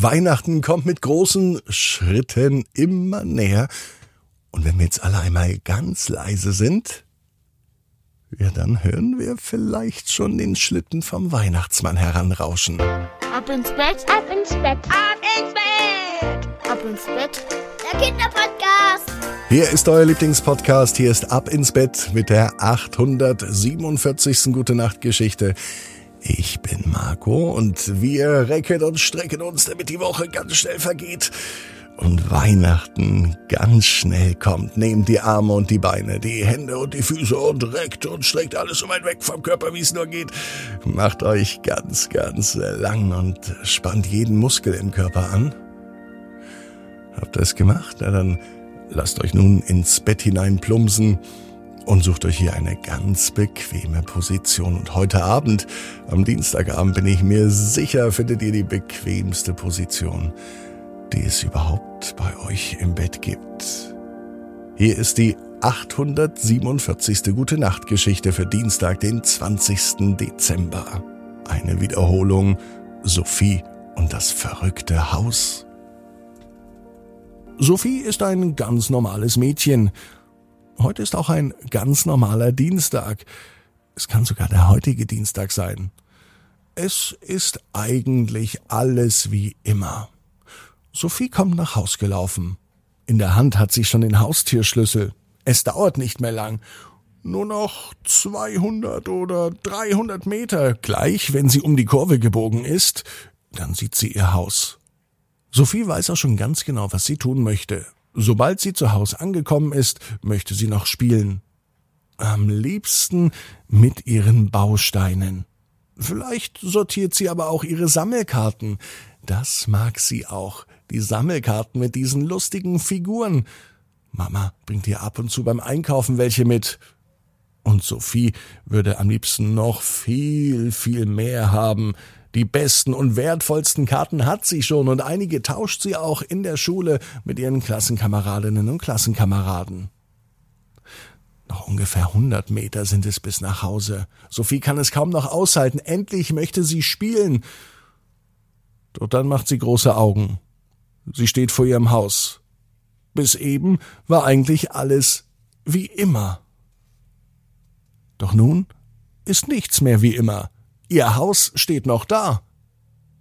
Weihnachten kommt mit großen Schritten immer näher. Und wenn wir jetzt alle einmal ganz leise sind, ja, dann hören wir vielleicht schon den Schlitten vom Weihnachtsmann heranrauschen. Ab ins Bett, ab ins Bett, ab ins Bett, ab ins Bett. Der Kinderpodcast. Hier ist euer Lieblingspodcast. Hier ist Ab ins Bett mit der 847. Gute Nacht Geschichte. Ich bin Marco und wir recken und strecken uns, damit die Woche ganz schnell vergeht und Weihnachten ganz schnell kommt. Nehmt die Arme und die Beine, die Hände und die Füße und reckt und streckt alles so weit weg vom Körper, wie es nur geht. Macht euch ganz, ganz lang und spannt jeden Muskel im Körper an. Habt ihr es gemacht? Na dann lasst euch nun ins Bett hinein plumpsen und sucht euch hier eine ganz bequeme Position. Und heute Abend, am Dienstagabend, bin ich mir sicher, findet ihr die bequemste Position, die es überhaupt bei euch im Bett gibt. Hier ist die 847. Gute Nacht Geschichte für Dienstag, den 20. Dezember. Eine Wiederholung Sophie und das verrückte Haus. Sophie ist ein ganz normales Mädchen Heute ist auch ein ganz normaler Dienstag. Es kann sogar der heutige Dienstag sein. Es ist eigentlich alles wie immer. Sophie kommt nach Haus gelaufen. In der Hand hat sie schon den Haustürschlüssel. Es dauert nicht mehr lang. Nur noch 200 oder 300 Meter. Gleich, wenn sie um die Kurve gebogen ist, dann sieht sie ihr Haus. Sophie weiß auch schon ganz genau, was sie tun möchte. Sobald sie zu Hause angekommen ist, möchte sie noch spielen. Am liebsten mit ihren Bausteinen. Vielleicht sortiert sie aber auch ihre Sammelkarten. Das mag sie auch. Die Sammelkarten mit diesen lustigen Figuren. Mama bringt ihr ab und zu beim Einkaufen welche mit. Und Sophie würde am liebsten noch viel, viel mehr haben. Die besten und wertvollsten Karten hat sie schon und einige tauscht sie auch in der Schule mit ihren Klassenkameradinnen und Klassenkameraden. Noch ungefähr 100 Meter sind es bis nach Hause. Sophie kann es kaum noch aushalten. Endlich möchte sie spielen. Doch dann macht sie große Augen. Sie steht vor ihrem Haus. Bis eben war eigentlich alles wie immer. Doch nun ist nichts mehr wie immer. Ihr Haus steht noch da.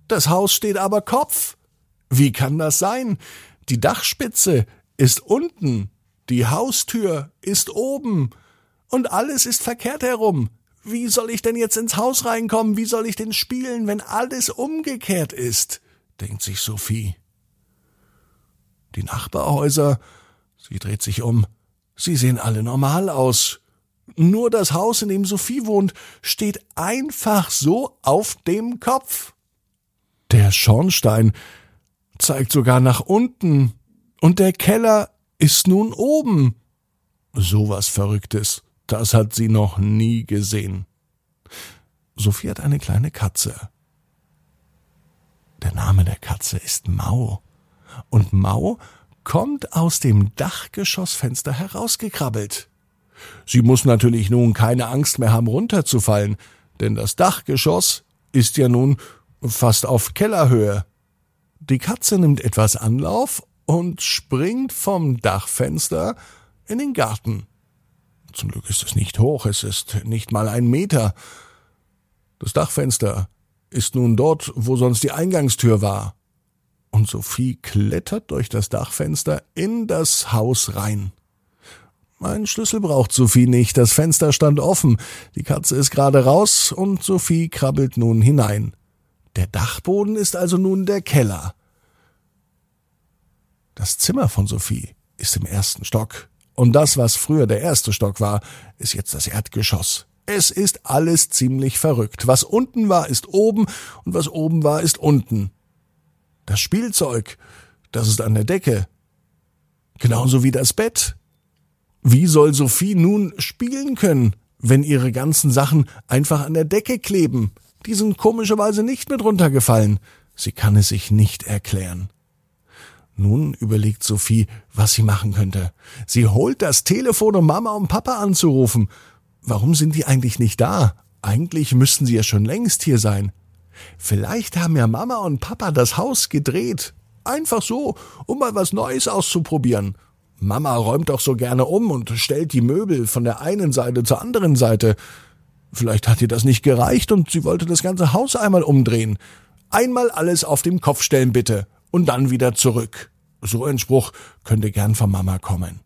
Das Haus steht aber Kopf. Wie kann das sein? Die Dachspitze ist unten, die Haustür ist oben und alles ist verkehrt herum. Wie soll ich denn jetzt ins Haus reinkommen? Wie soll ich denn spielen, wenn alles umgekehrt ist? denkt sich Sophie. Die Nachbarhäuser, sie dreht sich um, sie sehen alle normal aus. Nur das Haus, in dem Sophie wohnt, steht einfach so auf dem Kopf. Der Schornstein zeigt sogar nach unten und der Keller ist nun oben. So was Verrücktes, das hat sie noch nie gesehen. Sophie hat eine kleine Katze. Der Name der Katze ist Mau. Und Mau kommt aus dem Dachgeschossfenster herausgekrabbelt. Sie muss natürlich nun keine Angst mehr haben, runterzufallen, denn das Dachgeschoss ist ja nun fast auf Kellerhöhe. Die Katze nimmt etwas Anlauf und springt vom Dachfenster in den Garten. Zum Glück ist es nicht hoch, es ist nicht mal ein Meter. Das Dachfenster ist nun dort, wo sonst die Eingangstür war. Und Sophie klettert durch das Dachfenster in das Haus rein. Mein Schlüssel braucht Sophie nicht, das Fenster stand offen, die Katze ist gerade raus und Sophie krabbelt nun hinein. Der Dachboden ist also nun der Keller. Das Zimmer von Sophie ist im ersten Stock, und das, was früher der erste Stock war, ist jetzt das Erdgeschoss. Es ist alles ziemlich verrückt. Was unten war, ist oben, und was oben war, ist unten. Das Spielzeug, das ist an der Decke. Genauso wie das Bett, wie soll Sophie nun spielen können, wenn ihre ganzen Sachen einfach an der Decke kleben? Die sind komischerweise nicht mit runtergefallen. Sie kann es sich nicht erklären. Nun überlegt Sophie, was sie machen könnte. Sie holt das Telefon, um Mama und Papa anzurufen. Warum sind die eigentlich nicht da? Eigentlich müssten sie ja schon längst hier sein. Vielleicht haben ja Mama und Papa das Haus gedreht. Einfach so, um mal was Neues auszuprobieren. Mama räumt doch so gerne um und stellt die Möbel von der einen Seite zur anderen Seite. Vielleicht hat ihr das nicht gereicht und sie wollte das ganze Haus einmal umdrehen. Einmal alles auf dem Kopf stellen bitte und dann wieder zurück. So ein Spruch könnte gern von Mama kommen.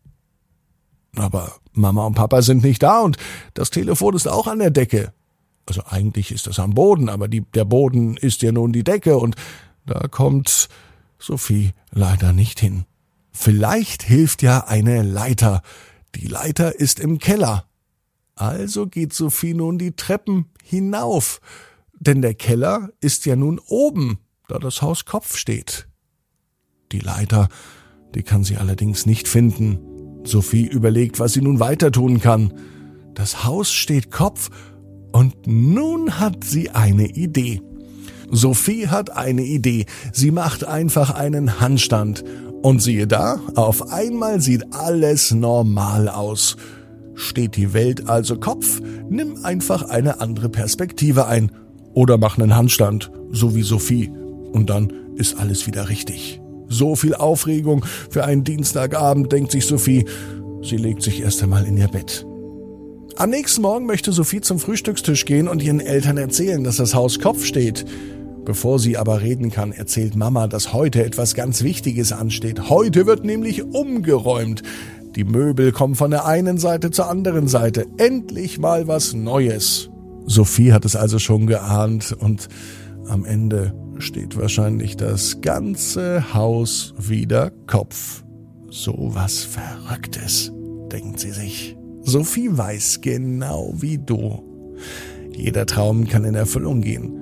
Aber Mama und Papa sind nicht da und das Telefon ist auch an der Decke. Also eigentlich ist es am Boden, aber die, der Boden ist ja nun die Decke und da kommt Sophie leider nicht hin. Vielleicht hilft ja eine Leiter. Die Leiter ist im Keller. Also geht Sophie nun die Treppen hinauf, denn der Keller ist ja nun oben, da das Haus Kopf steht. Die Leiter, die kann sie allerdings nicht finden. Sophie überlegt, was sie nun weiter tun kann. Das Haus steht Kopf und nun hat sie eine Idee. Sophie hat eine Idee. Sie macht einfach einen Handstand. Und siehe da, auf einmal sieht alles normal aus. Steht die Welt also Kopf, nimm einfach eine andere Perspektive ein. Oder mach einen Handstand, so wie Sophie. Und dann ist alles wieder richtig. So viel Aufregung für einen Dienstagabend, denkt sich Sophie. Sie legt sich erst einmal in ihr Bett. Am nächsten Morgen möchte Sophie zum Frühstückstisch gehen und ihren Eltern erzählen, dass das Haus Kopf steht. Bevor sie aber reden kann, erzählt Mama, dass heute etwas ganz Wichtiges ansteht. Heute wird nämlich umgeräumt. Die Möbel kommen von der einen Seite zur anderen Seite. Endlich mal was Neues. Sophie hat es also schon geahnt und am Ende steht wahrscheinlich das ganze Haus wieder Kopf. So was Verrücktes, denkt sie sich. Sophie weiß genau wie du. Jeder Traum kann in Erfüllung gehen.